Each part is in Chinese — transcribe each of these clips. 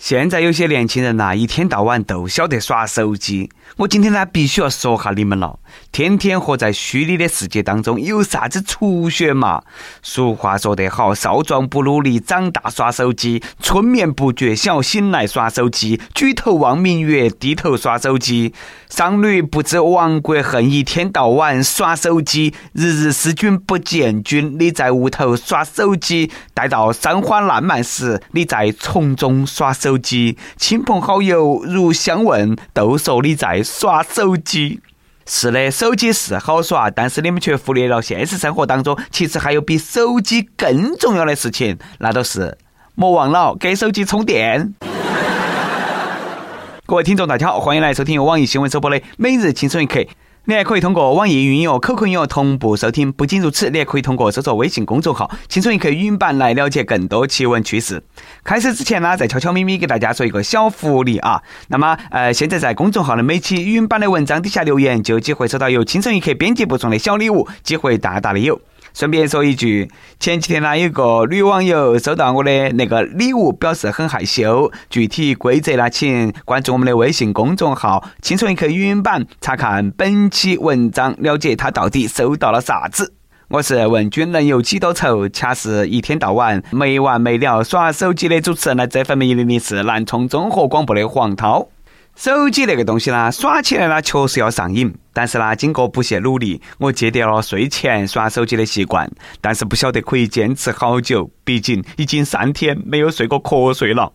现在有些年轻人呐，一天到晚都晓得耍手机。我今天呢，必须要说下你们了。天天活在虚拟的世界当中，有啥子出息嘛？俗话说得好，少壮不努力，长大耍手机；春眠不觉晓，醒来耍手机；举头望明月，低头耍手机。商女不知亡国恨，一天到晚耍手机。日日思君不见君，你在屋头耍手机。待到山花烂漫时，你在丛中耍手手机。亲朋好友如相问，都说你在耍手机。是的，手机是好耍，但是你们却忽略了现实生活当中，其实还有比手机更重要的事情，那都是莫忘了给手机充电。各位听众，大家好，欢迎来收听由网易新闻首播的《每日轻松一刻》。你还可以通过网易云音乐、QQ 音乐同步收听。不仅如此，你还可以通过搜索微信公众号“轻松一刻语音版”来了解更多奇闻趣事。开始之前呢，再悄悄咪咪给大家说一个小福利啊！那么，呃，现在在公众号的每期语音版的文章底下留言，就有机会收到由轻松一刻编辑部送的小礼物，机会大大的有。顺便说一句，前几天呢，有个女网友收到我的那个礼物，表示很害羞。具体规则呢，请关注我们的微信公众号“轻松一刻语音版”，查看本期文章，了解她到底收到了啥子。我是问君能有几多愁，恰是一天到晚没完没了耍手机的主持人。来这份美丽的是南充综合广播的黄涛。手机那个东西呢，耍起来呢确实要上瘾，但是呢，经过不懈努力，我戒掉了睡前耍手机的习惯，但是不晓得可以坚持好久，毕竟已经三天没有睡过瞌睡了。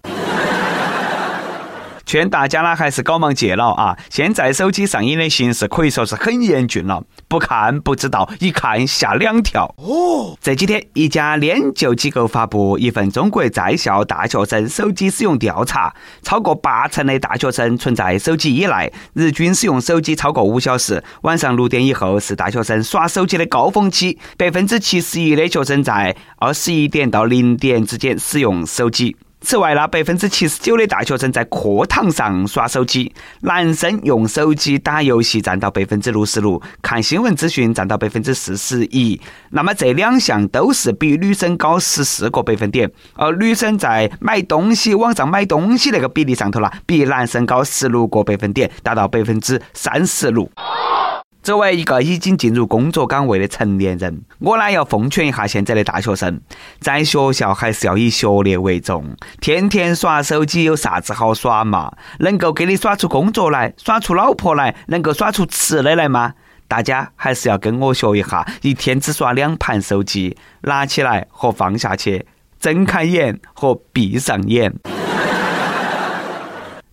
劝大家呢，还是搞忙戒了啊！现在手机上瘾的形势可以说是很严峻了，不看不知道，一看吓两跳。哦，这几天一家研究机构发布一份中国在校大学生手机使用调查，超过八成的大学生存在手机依赖，日均使用手机超过五小时，晚上六点以后是大学生耍手机的高峰期，百分之七十一的学生在二十一点到零点之间使用手机。此外呢，百分之七十九的大学生在课堂上耍手机，男生用手机打游戏占到百分之六十六，看新闻资讯占到百分之四十一。那么这两项都是比女生高十四个百分点，而女生在买东西网上买东西那个比例上头呢，比男生高十六个百分点，达到百分之三十六。作为一个已经进入工作岗位的成年人，我呢要奉劝一下现在的大学生，在学校还是要以学业为重。天天耍手机有啥子好耍嘛？能够给你耍出工作来，耍出老婆来，能够耍出吃的来吗？大家还是要跟我学一下，一天只耍两盘手机，拿起来和放下去，睁开眼和闭上眼。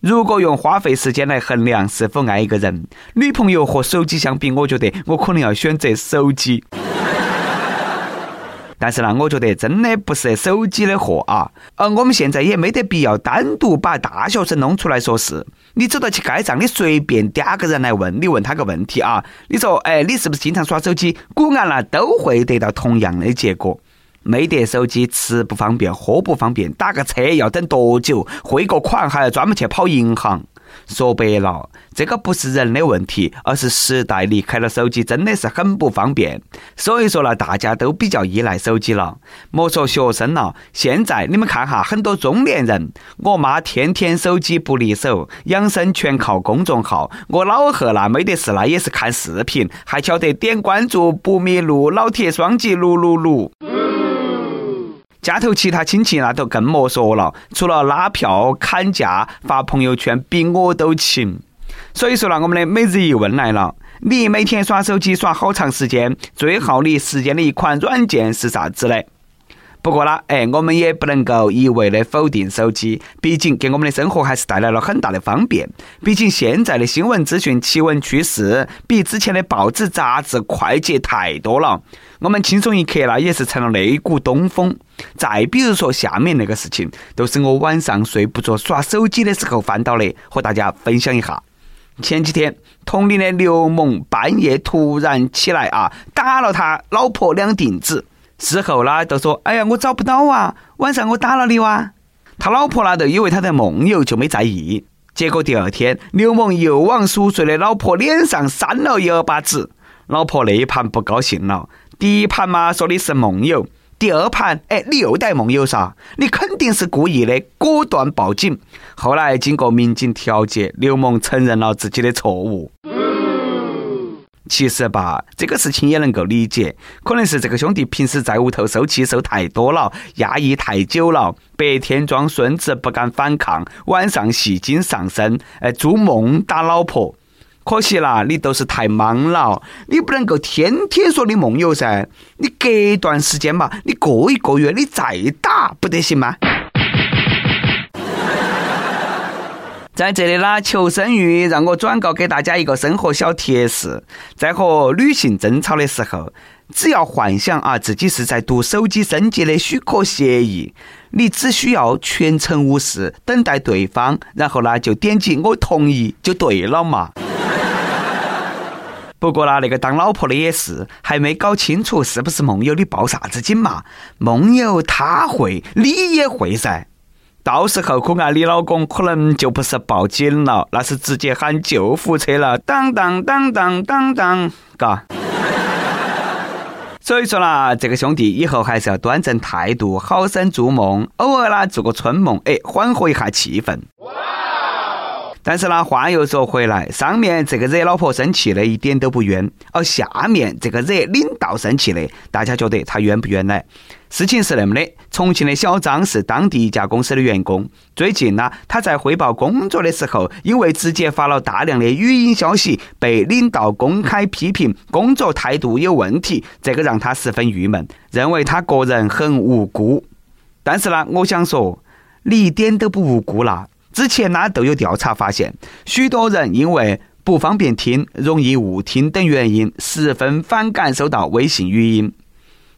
如果用花费时间来衡量是否爱一个人，女朋友和手机相比，我觉得我可能要选择手机。但是呢，我觉得真的不是手机的货啊。而我们现在也没得必要单独把大学生弄出来说事。你走到去街上，你随便点个人来问，你问他个问题啊，你说，哎，你是不是经常耍手机？果然呢，都会得到同样的结果。没得手机，吃不方便，喝不方便，打个车要等多久？汇个款还要专门去跑银行。说白了，这个不是人的问题，而是时代离开了手机，真的是很不方便。所以说呢，大家都比较依赖手机了。莫说学生了，现在你们看哈，很多中年人，我妈天天手机不离手，养生全靠公众号。我老贺那没得事，那也是看视频，还晓得点关注不迷路，老铁双击六六六。家头其他亲戚那都更莫说了，除了拉票、砍价、发朋友圈，比我都勤。所以说呢，我们的每日一问来了：你每天耍手机耍好长时间，最耗你时间的一款软件是啥子呢？不过呢，哎，我们也不能够一味的否定手机，毕竟给我们的生活还是带来了很大的方便。毕竟现在的新闻资讯、奇闻趣事，比之前的报纸、杂志快捷太多了。我们轻松一刻呢，也是成了那股东风。再比如说下面那个事情，都是我晚上睡不着耍手机的时候翻到的，和大家分享一下。前几天，同龄的刘某半夜突然起来啊，打了他老婆两锭子。之后呢，都说：“哎呀，我找不到啊，晚上我打了你哇。”他老婆呢，都以为他在梦游，就没在意。结果第二天，刘某又往熟睡的老婆脸上扇了一耳巴子，老婆那一盘不高兴了。第一盘嘛，说的是梦游。第二盘，哎，你又带梦游噻，你肯定是故意的，果断报警。后来经过民警调解，刘某承认了自己的错误。其实吧，这个事情也能够理解，可能是这个兄弟平时在屋头受气受太多了，压抑太久了，白天装孙子不敢反抗，晚上戏精上身，哎，做梦打老婆。可惜啦，你都是太忙了，你不能够天天说你梦游噻，你隔一段时间嘛，你过一个月你再打不得行吗？在这里呢，求生欲让我转告给大家一个生活小贴士：在和女性争吵的时候，只要幻想啊自己是在读手机升级的许可协议，你只需要全程无视，等待对方，然后呢就点击我同意就对了嘛。不过呢，那个当老婆的也是还没搞清楚是不是梦游，你报啥子警嘛？梦游他会，你也会噻。到时候可爱你老公可能就不是报警了，那是直接喊救护车了。当当当当当当，嘎。所以说啦，这个兄弟以后还是要端正态度，好生做梦，偶尔啦做个春梦，哎，缓和一下气氛。但是呢，话又说回来，上面这个惹老婆生气的一点都不冤，而下面这个惹领导生气的，大家觉得他冤不冤呢？事情是那么的，重庆的小张是当地一家公司的员工。最近呢，他在汇报工作的时候，因为直接发了大量的语音消息，被领导公开批评工作态度有问题，这个让他十分郁闷，认为他个人很无辜。但是呢，我想说，你一点都不无辜啦。之前呢都有调查发现，许多人因为不方便听、容易误听等原因，十分反感收到微信语音。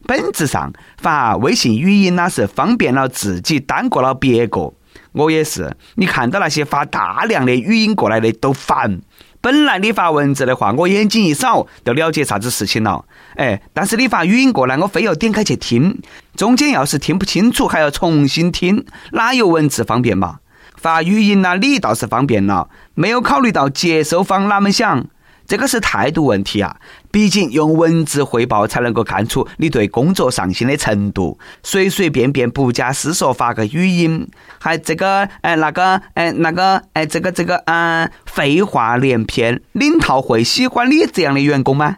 本质上，发微信语音呢是方便了自己，耽搁了别个。我也是，你看到那些发大量的语音过来的都烦。本来你发文字的话，我眼睛一扫就了解啥子事情了。哎，但是你发语音过来，我非要点开去听，中间要是听不清楚，还要重新听，哪有文字方便嘛？发语音呢，你倒是方便了，没有考虑到接收方哪么想，这个是态度问题啊！毕竟用文字汇报才能够看出你对工作上心的程度，随随便便不加思索发个语音，还这个哎那个哎那个哎这个这个嗯，废话连篇，领导会喜欢你这样的员工吗？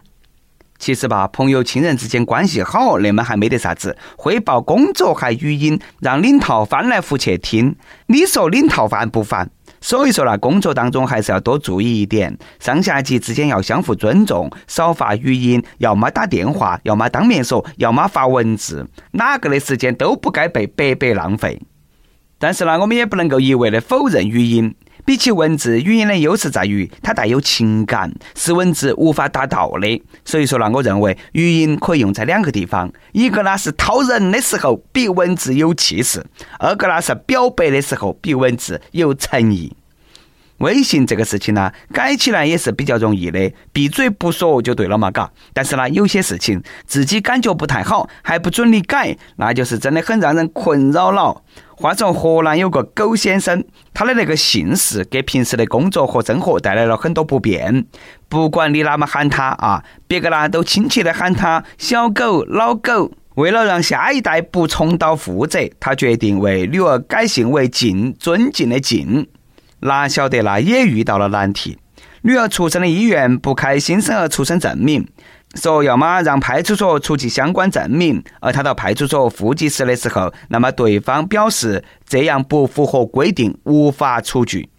其实吧，朋友、亲人之间关系好，那么还没得啥子。汇报工作还语音，让领导翻来覆去听，你说领导烦不烦？所以说呢，工作当中还是要多注意一点，上下级之间要相互尊重，少发语音，要么打电话，要么当面说，要么发文字，哪个的时间都不该被白白浪费。但是呢，我们也不能够一味的否认语音。比起文字，语音的优势在于它带有情感，是文字无法达到的。所以说呢，我认为语音可以用在两个地方：一个呢是掏人的时候比文字有气势；二个呢是表白的时候比文字有诚意。微信这个事情呢，改起来也是比较容易的，闭嘴不说就对了嘛，嘎。但是呢，有些事情自己感觉不太好，还不准你改，那就是真的很让人困扰了。话说，河南有个狗先生，他的那个姓氏给平时的工作和生活带来了很多不便。不管你哪么喊他啊，别个呢都亲切的喊他小狗、老狗。为了让下一代不重蹈覆辙，他决定为女儿改姓为静，尊敬的静。哪晓得那也遇到了难题，女儿出生的医院不开新生儿出生证明。说要么让派出所出具相关证明，而他到派出所户籍室的时候，那么对方表示这样不符合规定，无法出具。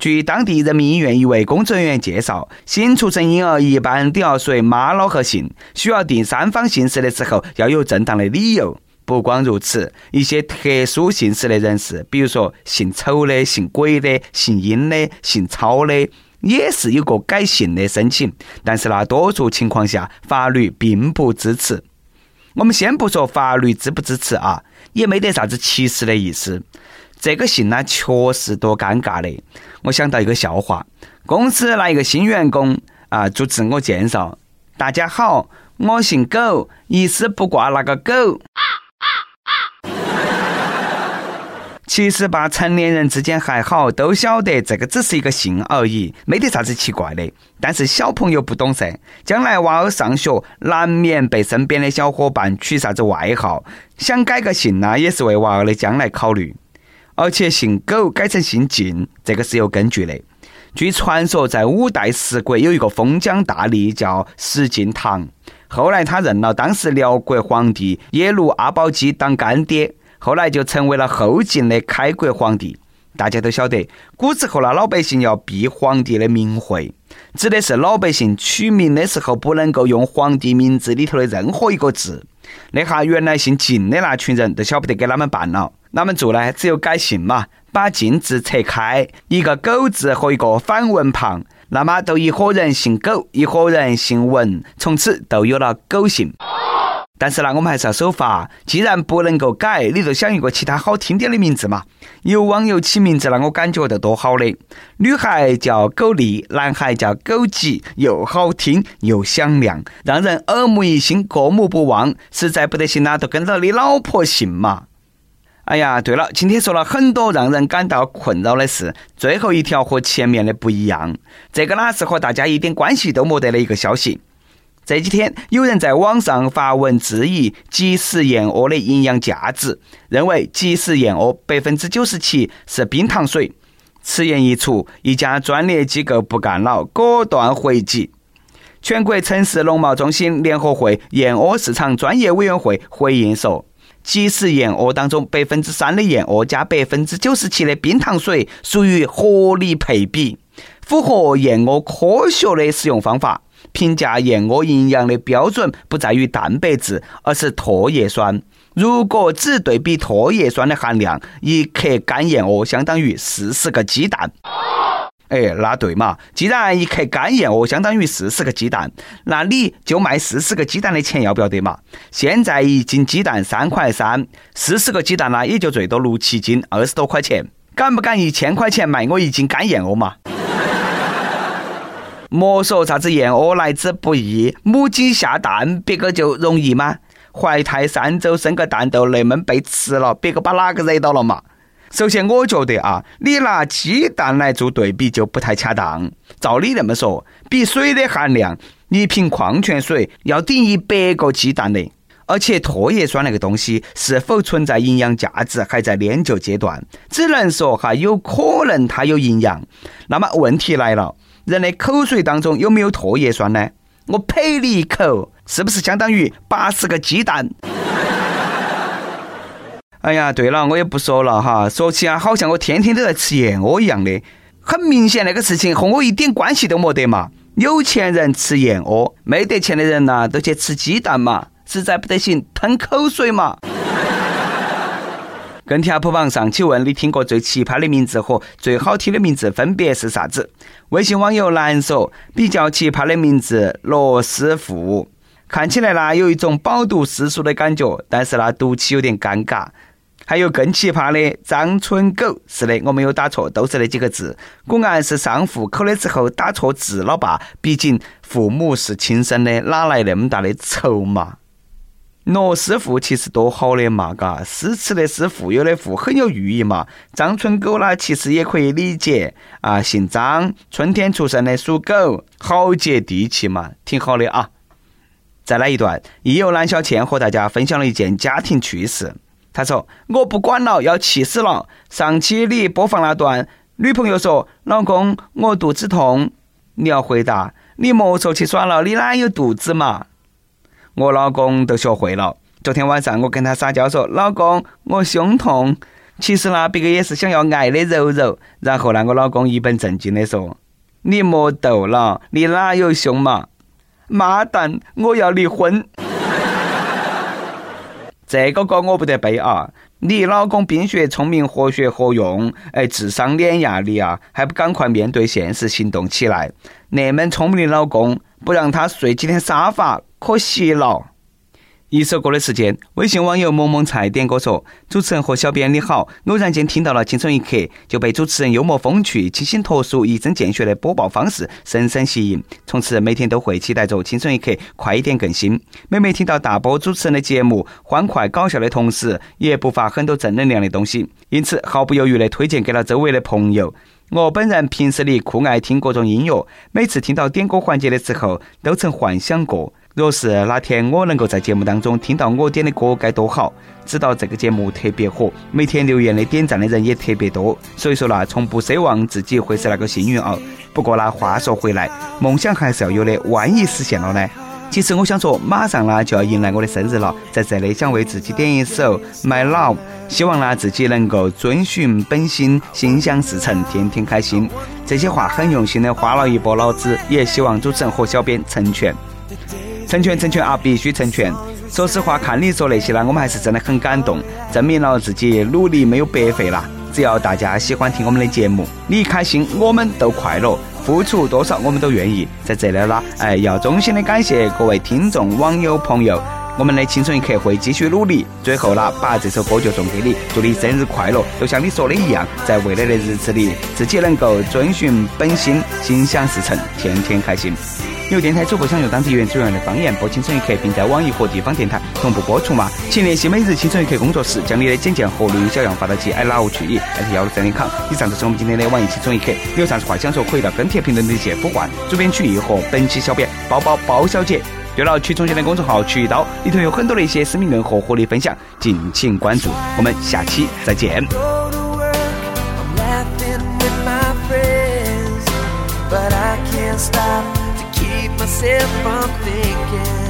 据当地人民医院一位工作人员介绍，新出生婴儿一般都要随妈老和姓，需要定三方姓氏的时候要有正当的理由。不光如此，一些特殊姓氏的人士，比如说姓丑的、姓鬼的、姓殷的、姓曹的。也是有个改姓的申请，但是呢，多数情况下法律并不支持。我们先不说法律支不支持啊，也没得啥子歧视的意思。这个姓呢，确实多尴尬的。我想到一个笑话：公司来一个新员工啊，做自我介绍。大家好，我姓狗，一丝不挂那个狗。其实吧，成年人之间还好，都晓得这个只是一个姓而已，没得啥子奇怪的。但是小朋友不懂噻，将来娃儿上学，难免被身边的小伙伴取啥子外号，想改个姓呢，也是为娃儿的将来考虑。而且姓苟改成姓晋，这个是有根据的。据传说，在五代十国有一个封疆大吏叫石敬瑭，后来他认了当时辽国皇帝耶律阿保机当干爹。后来就成为了后晋的开国皇帝。大家都晓得，古时候那，老百姓要避皇帝的名讳，指的是老百姓取名的时候不能够用皇帝名字里头的任何一个字。那哈，原来姓晋的那群人都晓不得给他们办了，哪们做呢？只有改姓嘛，把晋字拆开，一个狗字和一个反文旁，那么都一伙人姓苟，一伙人姓文，从此都有了狗姓。但是呢，我们还是要守法。既然不能够改，你就想一个其他好听点的名字嘛。有网友起名字呢，我感觉得多好的。女孩叫狗丽，男孩叫狗吉，又好听又响亮，让人耳目一新，过目不忘。实在不得行啦，就跟着你老婆姓嘛。哎呀，对了，今天说了很多让人感到困扰的事，最后一条和前面的不一样。这个呢是和大家一点关系都没得的一个消息。这几天，有人在网上发文质疑即食燕窝的营养价值，认为即食燕窝百分之九十七是冰糖水。此言一出，一家专业机构不干了，果断回击。全国城市农贸中心联合会燕窝市场专业委员会回应说，即食燕窝当中百分之三的燕窝加百分之九十七的冰糖水属于合理配比，符合燕窝科学的使用方法。评价燕窝营养的标准不在于蛋白质，而是唾液酸。如果只对比唾液酸的含量，一克干燕窝相当于四十个鸡蛋。哎，那对嘛？既然一克干燕窝相当于四十个鸡蛋，那你就卖四十个鸡蛋的钱要不要得嘛？现在一斤鸡蛋三块三，四十个鸡蛋呢，也就最多六七斤，二十多块钱。敢不敢一千块钱卖我一斤干燕窝嘛？莫说啥子燕窝来之不易，母鸡下蛋，别个就容易吗？怀胎三周生个蛋都那么被吃了，别个把哪个惹到了嘛？首先，我觉得啊，你拿鸡蛋来做对比就不太恰当。照你那么说，比水的含量，一瓶矿泉水要顶一百个鸡蛋的。而且唾液酸那个东西是否存在营养价值，还在研究阶段，只能说哈有可能它有营养。那么问题来了。人的口水当中有没有唾液酸呢？我呸你一口，是不是相当于八十个鸡蛋？哎呀，对了，我也不说了哈。说起啊，好像我天天都在吃燕窝一样的。很明显，那个事情和我一点关系都没得嘛。有钱人吃燕窝，没得钱的人呐，都去吃鸡蛋嘛。实在不得行，吞口水嘛。跟帖普榜上，请问你听过最奇葩的名字和最好听的名字分别是啥子？微信网友蓝说，比较奇葩的名字罗斯福，看起来呢有一种饱读诗书的感觉，但是呢读起有点尴尬。还有更奇葩的张春狗，是的，我没有打错，都是那几个字。果然是上户口的时候打错字了吧？毕竟父母是亲生的，哪来那么大的仇嘛？罗斯福其实多好的嘛，嘎，诗词的诗，富有的富，很有寓意嘛。张春狗呢，其实也可以理解啊，姓张，春天出生的属狗，好接地气嘛，挺好的啊。再来一段，亦有蓝小倩和大家分享了一件家庭趣事。她说：“我不管了，要气死了。上期你播放那段，女朋友说：‘老公，我肚子痛。’你要回答：‘你莫说去耍了，你哪有肚子嘛？’”我老公都学会了。昨天晚上我跟他撒娇说：“老公，我胸痛。”其实呢，别个也是想要爱的柔柔。然后呢，我老公一本正经的说：“你莫逗了，你哪有胸嘛？”妈蛋，我要离婚。这个歌我不得背啊！你老公冰雪聪明，活学活用，哎，智商碾压你啊！还不赶快面对现实，行动起来！那么聪明的老公，不让他睡几天沙发。可惜了，一首歌的时间，微信网友萌萌菜点歌说：“主持人和小编你好，偶然间听到了《青春一刻》，就被主持人幽默风趣、清新脱俗、一针见血的播报方式深深吸引，从此每天都会期待着《青春一刻》快一点更新。每每听到大波主持人的节目欢快搞笑的同时，也不乏很多正能量的东西，因此毫不犹豫地推荐给了周围的朋友。我本人平时里酷爱听各种音乐，每次听到点歌环节的时候，都曾幻想过。”若是哪天我能够在节目当中听到我点的歌该多好！知道这个节目特别火，每天留言的点赞的人也特别多，所以说呢，从不奢望自己会是那个幸运儿。不过呢，话说回来，梦想还是要有的，万一实现了呢？其实我想说，马上呢就要迎来我的生日了，在这里想为自己点一首《My Love》，希望呢自己能够遵循本心，心想事成，天天开心。这些话很用心的花了一波脑子，也希望主持人和小编成全。成全成全啊，必须成全！说实话，看你说那些呢，我们还是真的很感动，证明了自己努力没有白费啦。只要大家喜欢听我们的节目，你开心，我们都快乐，付出多少我们都愿意。在这里呢，哎，要衷心的感谢各位听众、网友、朋友，我们的青春一刻会继续努力。最后呢，把这首歌就送给你，祝你生日快乐！就像你说的一样，在未来的日子里，自己能够遵循本心，心想事成，天天开心。有电台主播想用当地原汁原味的方言播《青春一刻》，并在网易和地方电台同步播出吗？请联系每日《青春一刻》工作室，将你的简介和录音小样发到其 i love 去以艾特幺六三点 com。以上就是我们今天的网易《青春一刻》，有啥子话想说，可以到跟帖评论里去呼唤主编曲艺和本期小编包包包小姐。对了，曲总监的公众号“曲一刀”里头有很多的一些私密梗和活力分享，敬请关注。我们下期再见。I pumping from